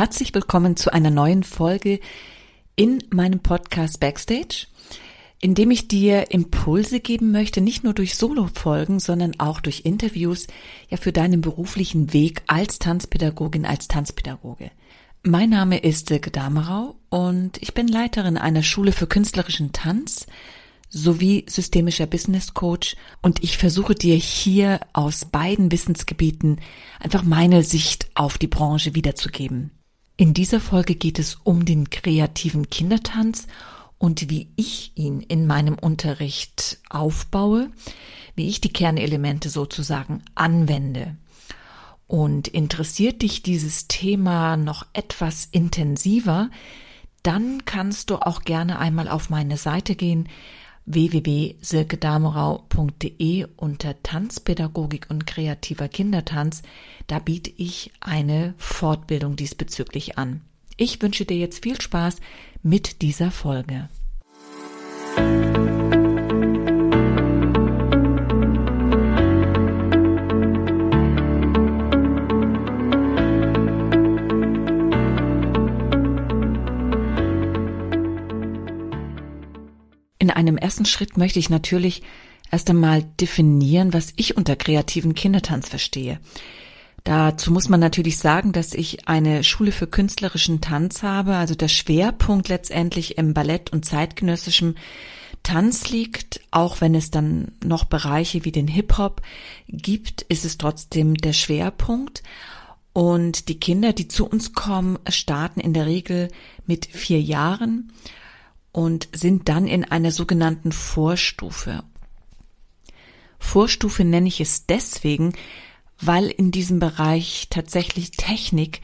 Herzlich willkommen zu einer neuen Folge in meinem Podcast Backstage, in dem ich dir Impulse geben möchte, nicht nur durch Solo-Folgen, sondern auch durch Interviews, ja für deinen beruflichen Weg als Tanzpädagogin, als Tanzpädagoge. Mein Name ist Silke Damerau und ich bin Leiterin einer Schule für künstlerischen Tanz sowie systemischer Business Coach und ich versuche dir hier aus beiden Wissensgebieten einfach meine Sicht auf die Branche wiederzugeben. In dieser Folge geht es um den kreativen Kindertanz und wie ich ihn in meinem Unterricht aufbaue, wie ich die Kernelemente sozusagen anwende. Und interessiert dich dieses Thema noch etwas intensiver, dann kannst du auch gerne einmal auf meine Seite gehen www.silkedamerau.de unter Tanzpädagogik und kreativer Kindertanz. Da biete ich eine Fortbildung diesbezüglich an. Ich wünsche dir jetzt viel Spaß mit dieser Folge. In einem ersten Schritt möchte ich natürlich erst einmal definieren, was ich unter kreativen Kindertanz verstehe. Dazu muss man natürlich sagen, dass ich eine Schule für künstlerischen Tanz habe, also der Schwerpunkt letztendlich im Ballett und zeitgenössischem Tanz liegt, auch wenn es dann noch Bereiche wie den Hip-Hop gibt, ist es trotzdem der Schwerpunkt. Und die Kinder, die zu uns kommen, starten in der Regel mit vier Jahren und sind dann in einer sogenannten Vorstufe. Vorstufe nenne ich es deswegen, weil in diesem Bereich tatsächlich Technik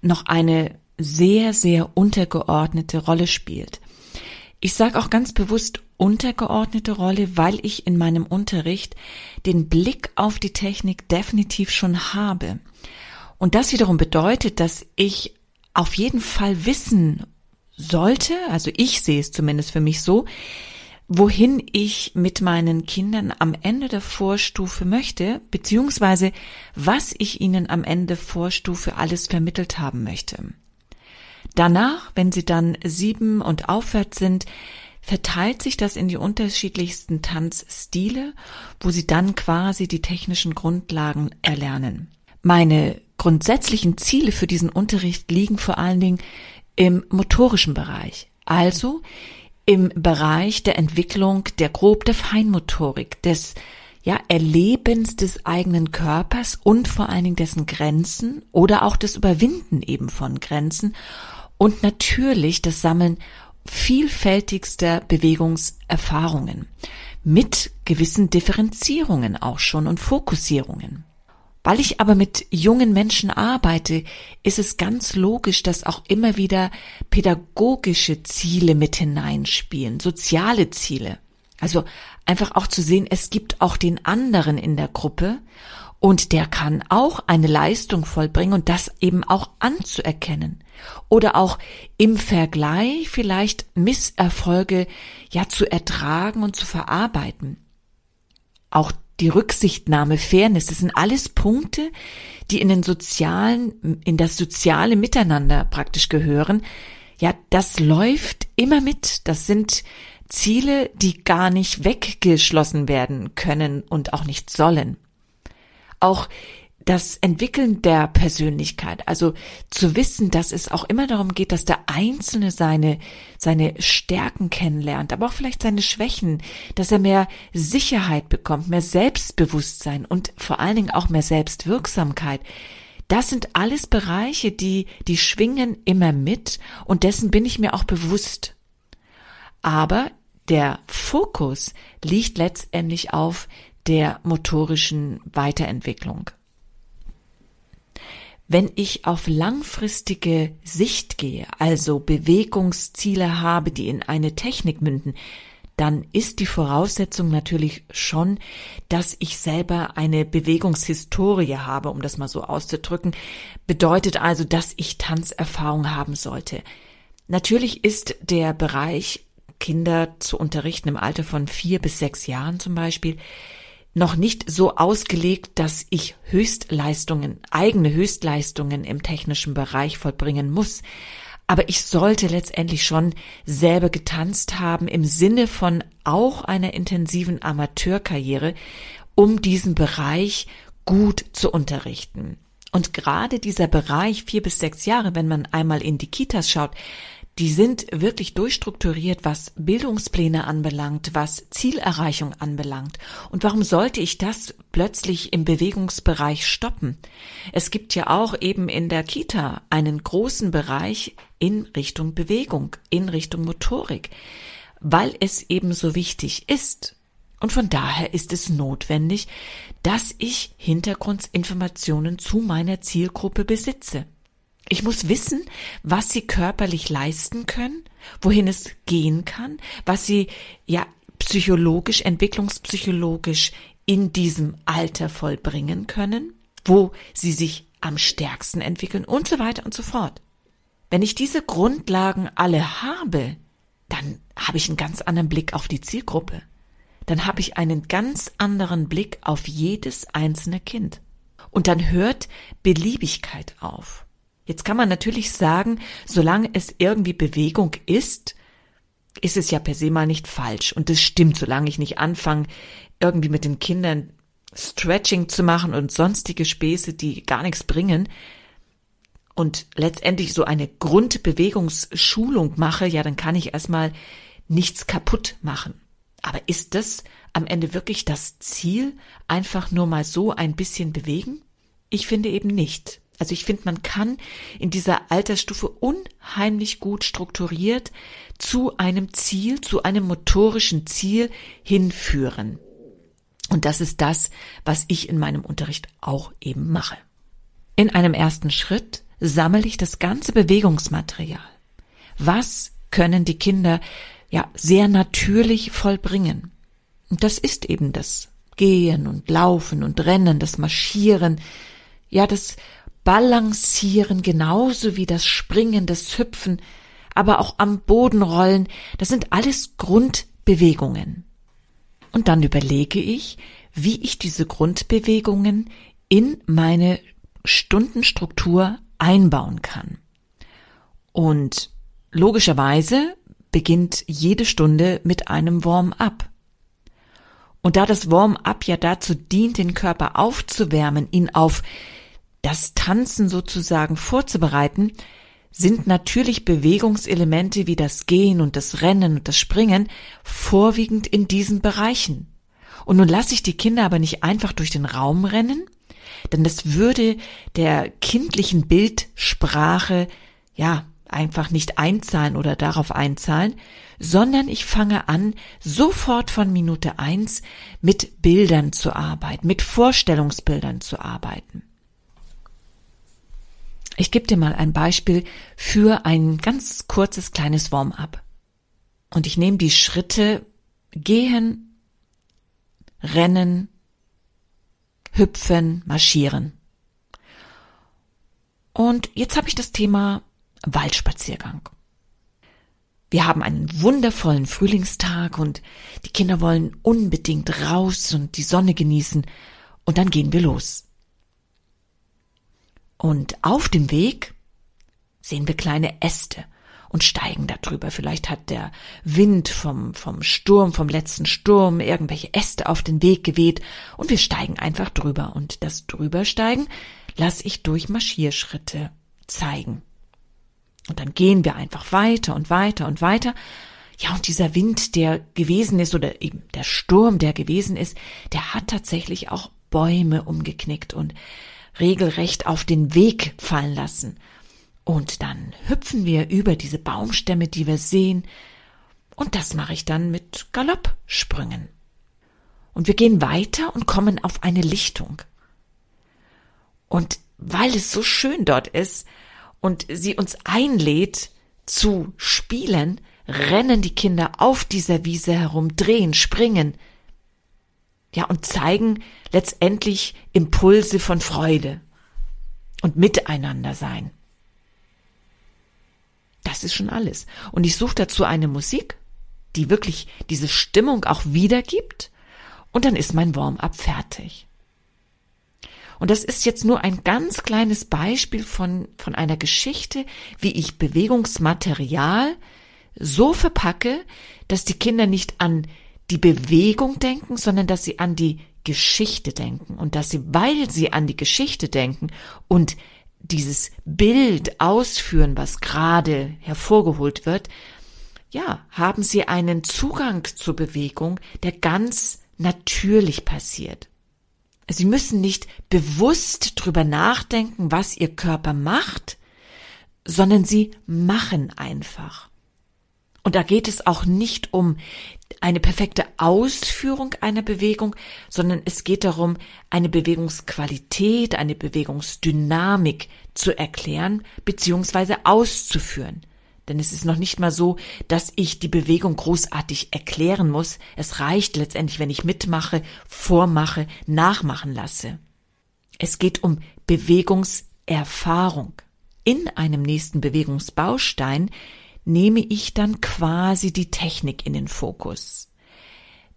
noch eine sehr, sehr untergeordnete Rolle spielt. Ich sage auch ganz bewusst untergeordnete Rolle, weil ich in meinem Unterricht den Blick auf die Technik definitiv schon habe. Und das wiederum bedeutet, dass ich auf jeden Fall wissen sollte, also ich sehe es zumindest für mich so, wohin ich mit meinen Kindern am Ende der Vorstufe möchte, beziehungsweise was ich ihnen am Ende Vorstufe alles vermittelt haben möchte. Danach, wenn sie dann sieben und aufwärts sind, verteilt sich das in die unterschiedlichsten Tanzstile, wo sie dann quasi die technischen Grundlagen erlernen. Meine grundsätzlichen Ziele für diesen Unterricht liegen vor allen Dingen im motorischen Bereich, also im Bereich der Entwicklung der grob der Feinmotorik, des ja, Erlebens des eigenen Körpers und vor allen Dingen dessen Grenzen oder auch das Überwinden eben von Grenzen und natürlich das Sammeln vielfältigster Bewegungserfahrungen mit gewissen Differenzierungen auch schon und Fokussierungen. Weil ich aber mit jungen Menschen arbeite, ist es ganz logisch, dass auch immer wieder pädagogische Ziele mit hineinspielen, soziale Ziele. Also einfach auch zu sehen, es gibt auch den anderen in der Gruppe und der kann auch eine Leistung vollbringen und das eben auch anzuerkennen. Oder auch im Vergleich vielleicht Misserfolge ja zu ertragen und zu verarbeiten. Auch die Rücksichtnahme, Fairness, das sind alles Punkte, die in den sozialen, in das soziale Miteinander praktisch gehören. Ja, das läuft immer mit. Das sind Ziele, die gar nicht weggeschlossen werden können und auch nicht sollen. Auch das Entwickeln der Persönlichkeit, also zu wissen, dass es auch immer darum geht, dass der Einzelne seine, seine Stärken kennenlernt, aber auch vielleicht seine Schwächen, dass er mehr Sicherheit bekommt, mehr Selbstbewusstsein und vor allen Dingen auch mehr Selbstwirksamkeit. Das sind alles Bereiche, die, die schwingen immer mit und dessen bin ich mir auch bewusst. Aber der Fokus liegt letztendlich auf der motorischen Weiterentwicklung. Wenn ich auf langfristige Sicht gehe, also Bewegungsziele habe, die in eine Technik münden, dann ist die Voraussetzung natürlich schon, dass ich selber eine Bewegungshistorie habe, um das mal so auszudrücken. Bedeutet also, dass ich Tanzerfahrung haben sollte. Natürlich ist der Bereich, Kinder zu unterrichten im Alter von vier bis sechs Jahren zum Beispiel, noch nicht so ausgelegt, dass ich Höchstleistungen, eigene Höchstleistungen im technischen Bereich vollbringen muss. Aber ich sollte letztendlich schon selber getanzt haben im Sinne von auch einer intensiven Amateurkarriere, um diesen Bereich gut zu unterrichten. Und gerade dieser Bereich vier bis sechs Jahre, wenn man einmal in die Kitas schaut, die sind wirklich durchstrukturiert, was Bildungspläne anbelangt, was Zielerreichung anbelangt. Und warum sollte ich das plötzlich im Bewegungsbereich stoppen? Es gibt ja auch eben in der Kita einen großen Bereich in Richtung Bewegung, in Richtung Motorik, weil es eben so wichtig ist. Und von daher ist es notwendig, dass ich Hintergrundinformationen zu meiner Zielgruppe besitze. Ich muss wissen, was sie körperlich leisten können, wohin es gehen kann, was sie ja psychologisch, entwicklungspsychologisch in diesem Alter vollbringen können, wo sie sich am stärksten entwickeln und so weiter und so fort. Wenn ich diese Grundlagen alle habe, dann habe ich einen ganz anderen Blick auf die Zielgruppe. Dann habe ich einen ganz anderen Blick auf jedes einzelne Kind. Und dann hört Beliebigkeit auf. Jetzt kann man natürlich sagen, solange es irgendwie Bewegung ist, ist es ja per se mal nicht falsch. Und das stimmt, solange ich nicht anfange, irgendwie mit den Kindern Stretching zu machen und sonstige Späße, die gar nichts bringen, und letztendlich so eine Grundbewegungsschulung mache, ja, dann kann ich erstmal nichts kaputt machen. Aber ist das am Ende wirklich das Ziel, einfach nur mal so ein bisschen bewegen? Ich finde eben nicht. Also ich finde, man kann in dieser Altersstufe unheimlich gut strukturiert zu einem Ziel, zu einem motorischen Ziel hinführen. Und das ist das, was ich in meinem Unterricht auch eben mache. In einem ersten Schritt sammle ich das ganze Bewegungsmaterial. Was können die Kinder ja sehr natürlich vollbringen? Und das ist eben das Gehen und Laufen und Rennen, das Marschieren, ja, das Balancieren genauso wie das Springen, das Hüpfen, aber auch am Boden rollen, das sind alles Grundbewegungen. Und dann überlege ich, wie ich diese Grundbewegungen in meine Stundenstruktur einbauen kann. Und logischerweise beginnt jede Stunde mit einem Warm-up. Und da das Warm-up ja dazu dient, den Körper aufzuwärmen, ihn auf das Tanzen sozusagen vorzubereiten, sind natürlich Bewegungselemente wie das Gehen und das Rennen und das Springen vorwiegend in diesen Bereichen. Und nun lasse ich die Kinder aber nicht einfach durch den Raum rennen, denn das würde der kindlichen Bildsprache ja einfach nicht einzahlen oder darauf einzahlen, sondern ich fange an, sofort von Minute eins mit Bildern zu arbeiten, mit Vorstellungsbildern zu arbeiten. Ich gebe dir mal ein Beispiel für ein ganz kurzes kleines Warm-up. Und ich nehme die Schritte gehen, rennen, hüpfen, marschieren. Und jetzt habe ich das Thema Waldspaziergang. Wir haben einen wundervollen Frühlingstag und die Kinder wollen unbedingt raus und die Sonne genießen und dann gehen wir los. Und auf dem Weg sehen wir kleine Äste und steigen darüber. Vielleicht hat der Wind vom, vom Sturm, vom letzten Sturm irgendwelche Äste auf den Weg geweht und wir steigen einfach drüber. Und das Drübersteigen lasse ich durch Marschierschritte zeigen. Und dann gehen wir einfach weiter und weiter und weiter. Ja, und dieser Wind, der gewesen ist, oder eben der Sturm, der gewesen ist, der hat tatsächlich auch Bäume umgeknickt und regelrecht auf den Weg fallen lassen. Und dann hüpfen wir über diese Baumstämme, die wir sehen, und das mache ich dann mit Galoppsprüngen. Und wir gehen weiter und kommen auf eine Lichtung. Und weil es so schön dort ist und sie uns einlädt zu spielen, rennen die Kinder auf dieser Wiese herum, drehen, springen, ja, und zeigen letztendlich Impulse von Freude und Miteinander sein. Das ist schon alles. Und ich suche dazu eine Musik, die wirklich diese Stimmung auch wiedergibt und dann ist mein Warm-up fertig. Und das ist jetzt nur ein ganz kleines Beispiel von, von einer Geschichte, wie ich Bewegungsmaterial so verpacke, dass die Kinder nicht an die Bewegung denken, sondern dass sie an die Geschichte denken und dass sie, weil sie an die Geschichte denken und dieses Bild ausführen, was gerade hervorgeholt wird, ja, haben sie einen Zugang zur Bewegung, der ganz natürlich passiert. Sie müssen nicht bewusst drüber nachdenken, was Ihr Körper macht, sondern Sie machen einfach. Und da geht es auch nicht um eine perfekte Ausführung einer Bewegung, sondern es geht darum, eine Bewegungsqualität, eine Bewegungsdynamik zu erklären bzw. auszuführen. Denn es ist noch nicht mal so, dass ich die Bewegung großartig erklären muss. Es reicht letztendlich, wenn ich mitmache, vormache, nachmachen lasse. Es geht um Bewegungserfahrung. In einem nächsten Bewegungsbaustein nehme ich dann quasi die Technik in den Fokus.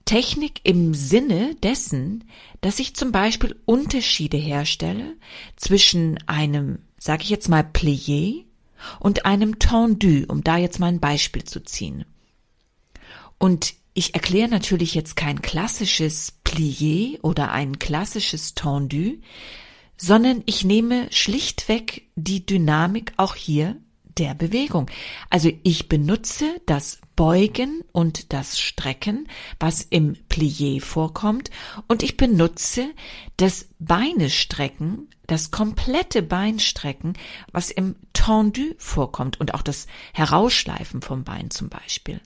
Technik im Sinne dessen, dass ich zum Beispiel Unterschiede herstelle zwischen einem, sage ich jetzt mal, Plié und einem Tendu, um da jetzt mal ein Beispiel zu ziehen. Und ich erkläre natürlich jetzt kein klassisches Plié oder ein klassisches Tendu, sondern ich nehme schlichtweg die Dynamik auch hier der Bewegung. Also ich benutze das Beugen und das Strecken, was im Plié vorkommt, und ich benutze das Beinestrecken, das komplette Beinstrecken, was im Tendu vorkommt und auch das Herausschleifen vom Bein zum Beispiel.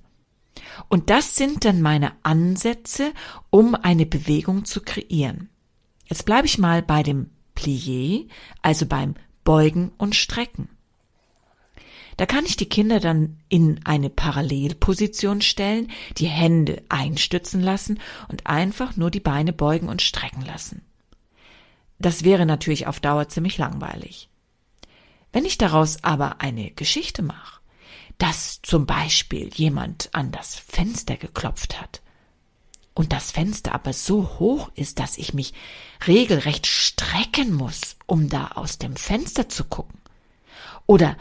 Und das sind dann meine Ansätze, um eine Bewegung zu kreieren. Jetzt bleibe ich mal bei dem Plié, also beim Beugen und Strecken. Da kann ich die Kinder dann in eine Parallelposition stellen, die Hände einstützen lassen und einfach nur die Beine beugen und strecken lassen. Das wäre natürlich auf Dauer ziemlich langweilig. Wenn ich daraus aber eine Geschichte mache, dass zum Beispiel jemand an das Fenster geklopft hat und das Fenster aber so hoch ist, dass ich mich regelrecht strecken muss, um da aus dem Fenster zu gucken, oder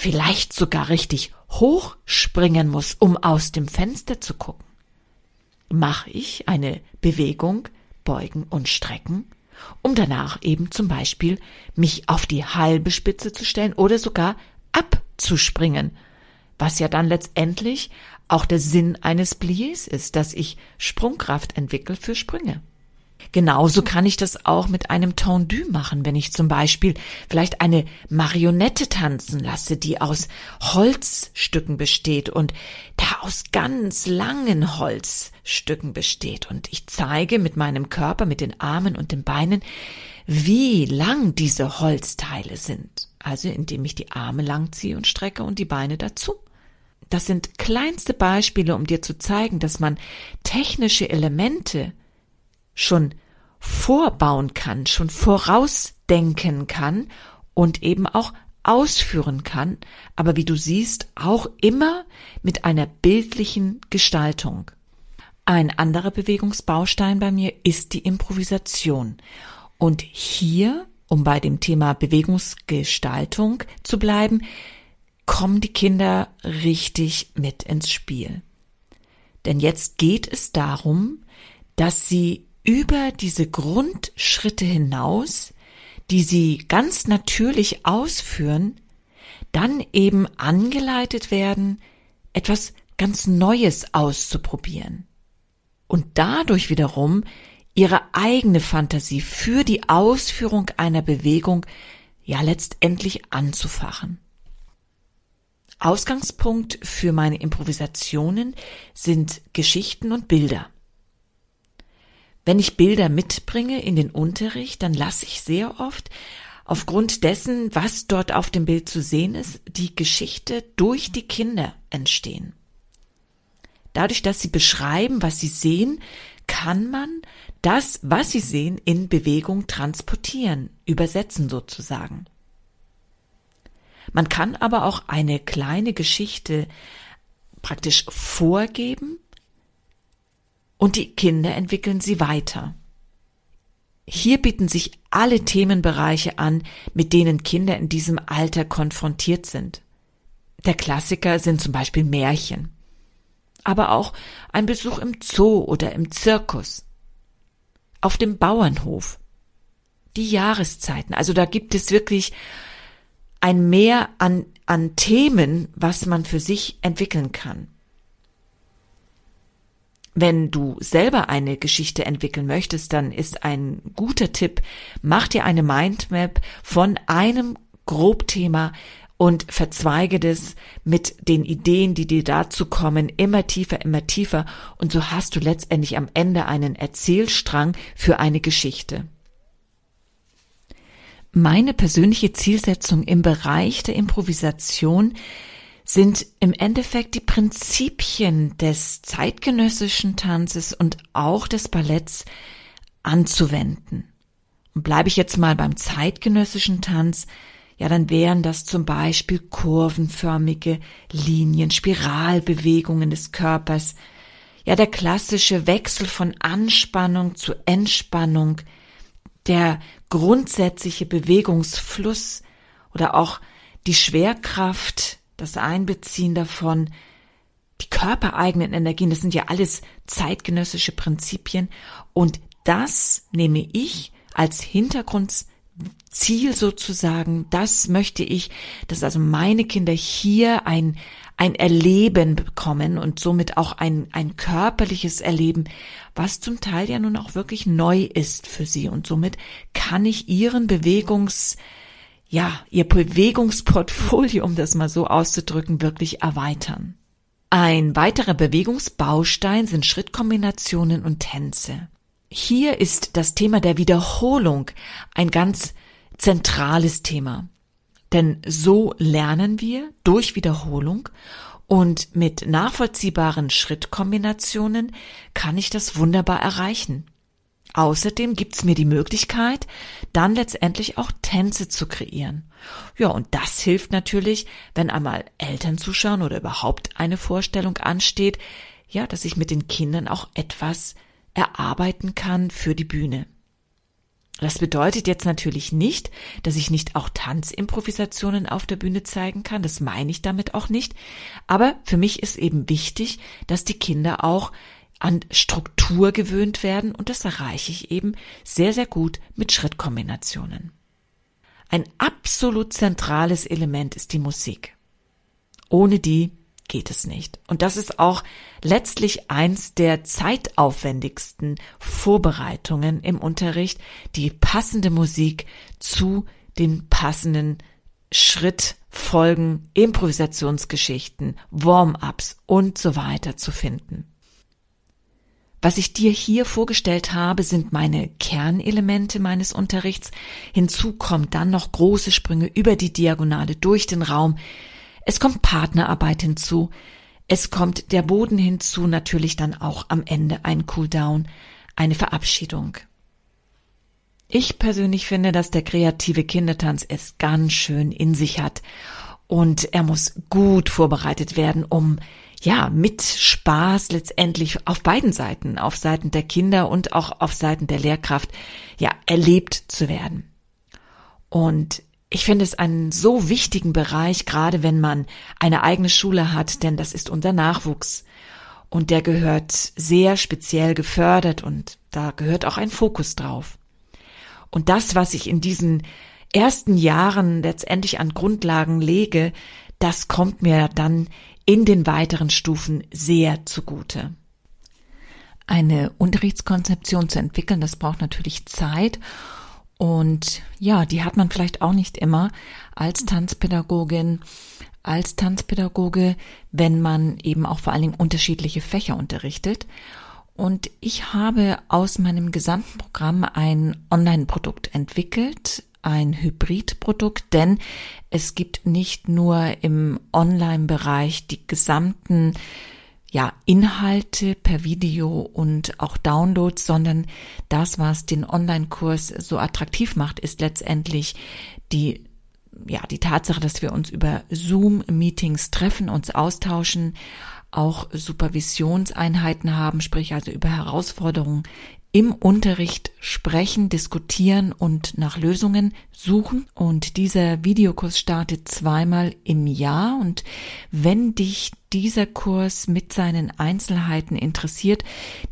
vielleicht sogar richtig hochspringen muss, um aus dem Fenster zu gucken. Mache ich eine Bewegung, beugen und strecken, um danach eben zum Beispiel mich auf die halbe Spitze zu stellen oder sogar abzuspringen, was ja dann letztendlich auch der Sinn eines Pliés ist, dass ich Sprungkraft entwickle für Sprünge. Genauso kann ich das auch mit einem Tendu machen, wenn ich zum Beispiel vielleicht eine Marionette tanzen lasse, die aus Holzstücken besteht und da aus ganz langen Holzstücken besteht. Und ich zeige mit meinem Körper, mit den Armen und den Beinen, wie lang diese Holzteile sind. Also indem ich die Arme langziehe und strecke und die Beine dazu. Das sind kleinste Beispiele, um dir zu zeigen, dass man technische Elemente schon vorbauen kann, schon vorausdenken kann und eben auch ausführen kann, aber wie du siehst, auch immer mit einer bildlichen Gestaltung. Ein anderer Bewegungsbaustein bei mir ist die Improvisation. Und hier, um bei dem Thema Bewegungsgestaltung zu bleiben, kommen die Kinder richtig mit ins Spiel. Denn jetzt geht es darum, dass sie über diese Grundschritte hinaus, die sie ganz natürlich ausführen, dann eben angeleitet werden, etwas ganz Neues auszuprobieren. Und dadurch wiederum ihre eigene Fantasie für die Ausführung einer Bewegung ja letztendlich anzufachen. Ausgangspunkt für meine Improvisationen sind Geschichten und Bilder. Wenn ich Bilder mitbringe in den Unterricht, dann lasse ich sehr oft aufgrund dessen, was dort auf dem Bild zu sehen ist, die Geschichte durch die Kinder entstehen. Dadurch, dass sie beschreiben, was sie sehen, kann man das, was sie sehen, in Bewegung transportieren, übersetzen sozusagen. Man kann aber auch eine kleine Geschichte praktisch vorgeben und die Kinder entwickeln sie weiter. Hier bieten sich alle Themenbereiche an, mit denen Kinder in diesem Alter konfrontiert sind. Der Klassiker sind zum Beispiel Märchen, aber auch ein Besuch im Zoo oder im Zirkus, auf dem Bauernhof, die Jahreszeiten. Also da gibt es wirklich ein Mehr an, an Themen, was man für sich entwickeln kann. Wenn du selber eine Geschichte entwickeln möchtest, dann ist ein guter Tipp, mach dir eine Mindmap von einem Grobthema und verzweige das mit den Ideen, die dir dazu kommen, immer tiefer, immer tiefer und so hast du letztendlich am Ende einen Erzählstrang für eine Geschichte. Meine persönliche Zielsetzung im Bereich der Improvisation sind im Endeffekt die Prinzipien des zeitgenössischen Tanzes und auch des Balletts anzuwenden. Und bleibe ich jetzt mal beim zeitgenössischen Tanz, ja, dann wären das zum Beispiel kurvenförmige Linien, Spiralbewegungen des Körpers, ja, der klassische Wechsel von Anspannung zu Entspannung, der grundsätzliche Bewegungsfluss oder auch die Schwerkraft, das Einbeziehen davon, die körpereigenen Energien, das sind ja alles zeitgenössische Prinzipien und das nehme ich als Hintergrundziel sozusagen, das möchte ich, dass also meine Kinder hier ein, ein Erleben bekommen und somit auch ein, ein körperliches Erleben, was zum Teil ja nun auch wirklich neu ist für sie. Und somit kann ich ihren Bewegungs, ja, ihr Bewegungsportfolio, um das mal so auszudrücken, wirklich erweitern. Ein weiterer Bewegungsbaustein sind Schrittkombinationen und Tänze. Hier ist das Thema der Wiederholung ein ganz zentrales Thema. Denn so lernen wir durch Wiederholung und mit nachvollziehbaren Schrittkombinationen kann ich das wunderbar erreichen. Außerdem gibt's mir die Möglichkeit, dann letztendlich auch Tänze zu kreieren. Ja, und das hilft natürlich, wenn einmal Eltern zuschauen oder überhaupt eine Vorstellung ansteht, ja, dass ich mit den Kindern auch etwas erarbeiten kann für die Bühne. Das bedeutet jetzt natürlich nicht, dass ich nicht auch Tanzimprovisationen auf der Bühne zeigen kann. Das meine ich damit auch nicht. Aber für mich ist eben wichtig, dass die Kinder auch an Struktur gewöhnt werden und das erreiche ich eben sehr, sehr gut mit Schrittkombinationen. Ein absolut zentrales Element ist die Musik. Ohne die geht es nicht. Und das ist auch letztlich eins der zeitaufwendigsten Vorbereitungen im Unterricht, die passende Musik zu den passenden Schrittfolgen, Improvisationsgeschichten, Warm-ups und so weiter zu finden. Was ich dir hier vorgestellt habe, sind meine Kernelemente meines Unterrichts. Hinzu kommt dann noch große Sprünge über die Diagonale durch den Raum, es kommt Partnerarbeit hinzu. Es kommt der Boden hinzu, natürlich dann auch am Ende ein Cooldown, eine Verabschiedung. Ich persönlich finde, dass der kreative Kindertanz es ganz schön in sich hat und er muss gut vorbereitet werden, um ja, mit Spaß letztendlich auf beiden Seiten, auf Seiten der Kinder und auch auf Seiten der Lehrkraft, ja, erlebt zu werden. Und ich finde es einen so wichtigen Bereich, gerade wenn man eine eigene Schule hat, denn das ist unser Nachwuchs. Und der gehört sehr speziell gefördert und da gehört auch ein Fokus drauf. Und das, was ich in diesen ersten Jahren letztendlich an Grundlagen lege, das kommt mir dann in den weiteren Stufen sehr zugute. Eine Unterrichtskonzeption zu entwickeln, das braucht natürlich Zeit und ja, die hat man vielleicht auch nicht immer als Tanzpädagogin, als Tanzpädagoge, wenn man eben auch vor allen Dingen unterschiedliche Fächer unterrichtet. Und ich habe aus meinem gesamten Programm ein Online-Produkt entwickelt, ein Hybridprodukt, denn es gibt nicht nur im Online-Bereich die gesamten ja, Inhalte per Video und auch Downloads, sondern das, was den Online-Kurs so attraktiv macht, ist letztendlich die ja, die Tatsache, dass wir uns über Zoom-Meetings treffen, uns austauschen, auch Supervisionseinheiten haben, sprich also über Herausforderungen im Unterricht sprechen, diskutieren und nach Lösungen suchen. Und dieser Videokurs startet zweimal im Jahr. Und wenn dich dieser Kurs mit seinen Einzelheiten interessiert,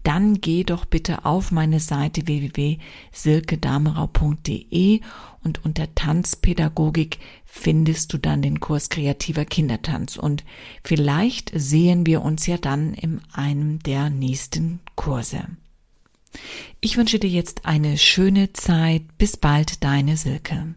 dann geh doch bitte auf meine Seite www.silkedamerau.de und unter Tanzpädagogik findest du dann den Kurs kreativer Kindertanz und vielleicht sehen wir uns ja dann in einem der nächsten Kurse. Ich wünsche dir jetzt eine schöne Zeit. Bis bald, deine Silke.